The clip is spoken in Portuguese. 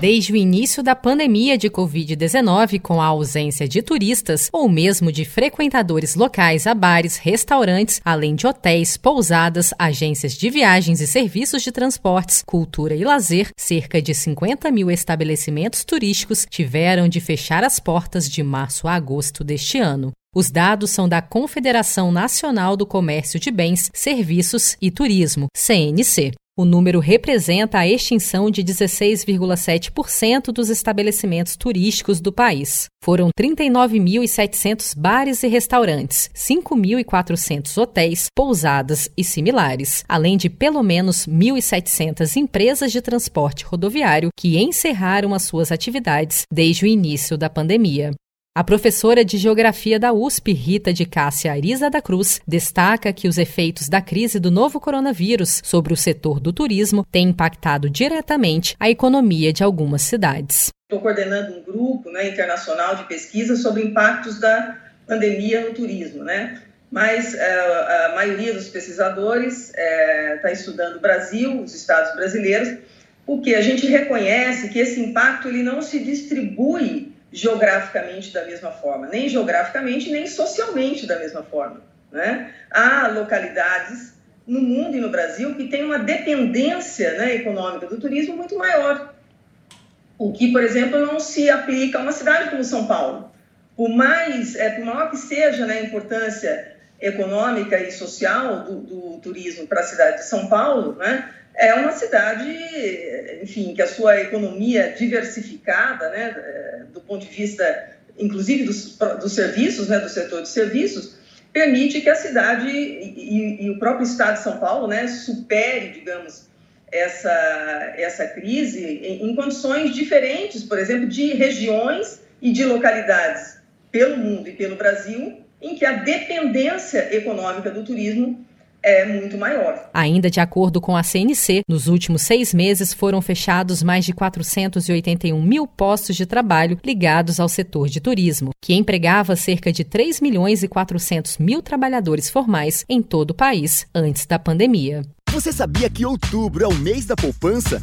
Desde o início da pandemia de Covid-19, com a ausência de turistas ou mesmo de frequentadores locais a bares, restaurantes, além de hotéis, pousadas, agências de viagens e serviços de transportes, cultura e lazer, cerca de 50 mil estabelecimentos turísticos tiveram de fechar as portas de março a agosto deste ano. Os dados são da Confederação Nacional do Comércio de Bens, Serviços e Turismo, CNC. O número representa a extinção de 16,7% dos estabelecimentos turísticos do país. Foram 39.700 bares e restaurantes, 5.400 hotéis, pousadas e similares, além de pelo menos 1.700 empresas de transporte rodoviário que encerraram as suas atividades desde o início da pandemia. A professora de Geografia da USP, Rita de Cássia Arisa da Cruz, destaca que os efeitos da crise do novo coronavírus sobre o setor do turismo têm impactado diretamente a economia de algumas cidades. Estou coordenando um grupo né, internacional de pesquisa sobre impactos da pandemia no turismo, né? Mas uh, a maioria dos pesquisadores está uh, estudando o Brasil, os estados brasileiros, porque a gente reconhece que esse impacto ele não se distribui geograficamente da mesma forma, nem geograficamente, nem socialmente da mesma forma. Né? Há localidades no mundo e no Brasil que têm uma dependência né, econômica do turismo muito maior, o que, por exemplo, não se aplica a uma cidade como São Paulo. Por mais, é, por maior que seja né, a importância econômica e social do, do turismo para a cidade de São Paulo, né, é uma cidade, enfim, que a sua economia diversificada, né, do ponto de vista, inclusive dos, dos serviços, né, do setor de serviços, permite que a cidade e, e, o próprio estado de São Paulo, né, supere, digamos, essa, essa crise em, em condições diferentes, por exemplo, de regiões e de localidades pelo mundo e pelo Brasil, em que a dependência econômica do turismo é muito maior. Ainda de acordo com a CNC, nos últimos seis meses foram fechados mais de 481 mil postos de trabalho ligados ao setor de turismo, que empregava cerca de 3 milhões e 400 mil trabalhadores formais em todo o país antes da pandemia. Você sabia que outubro é o mês da poupança?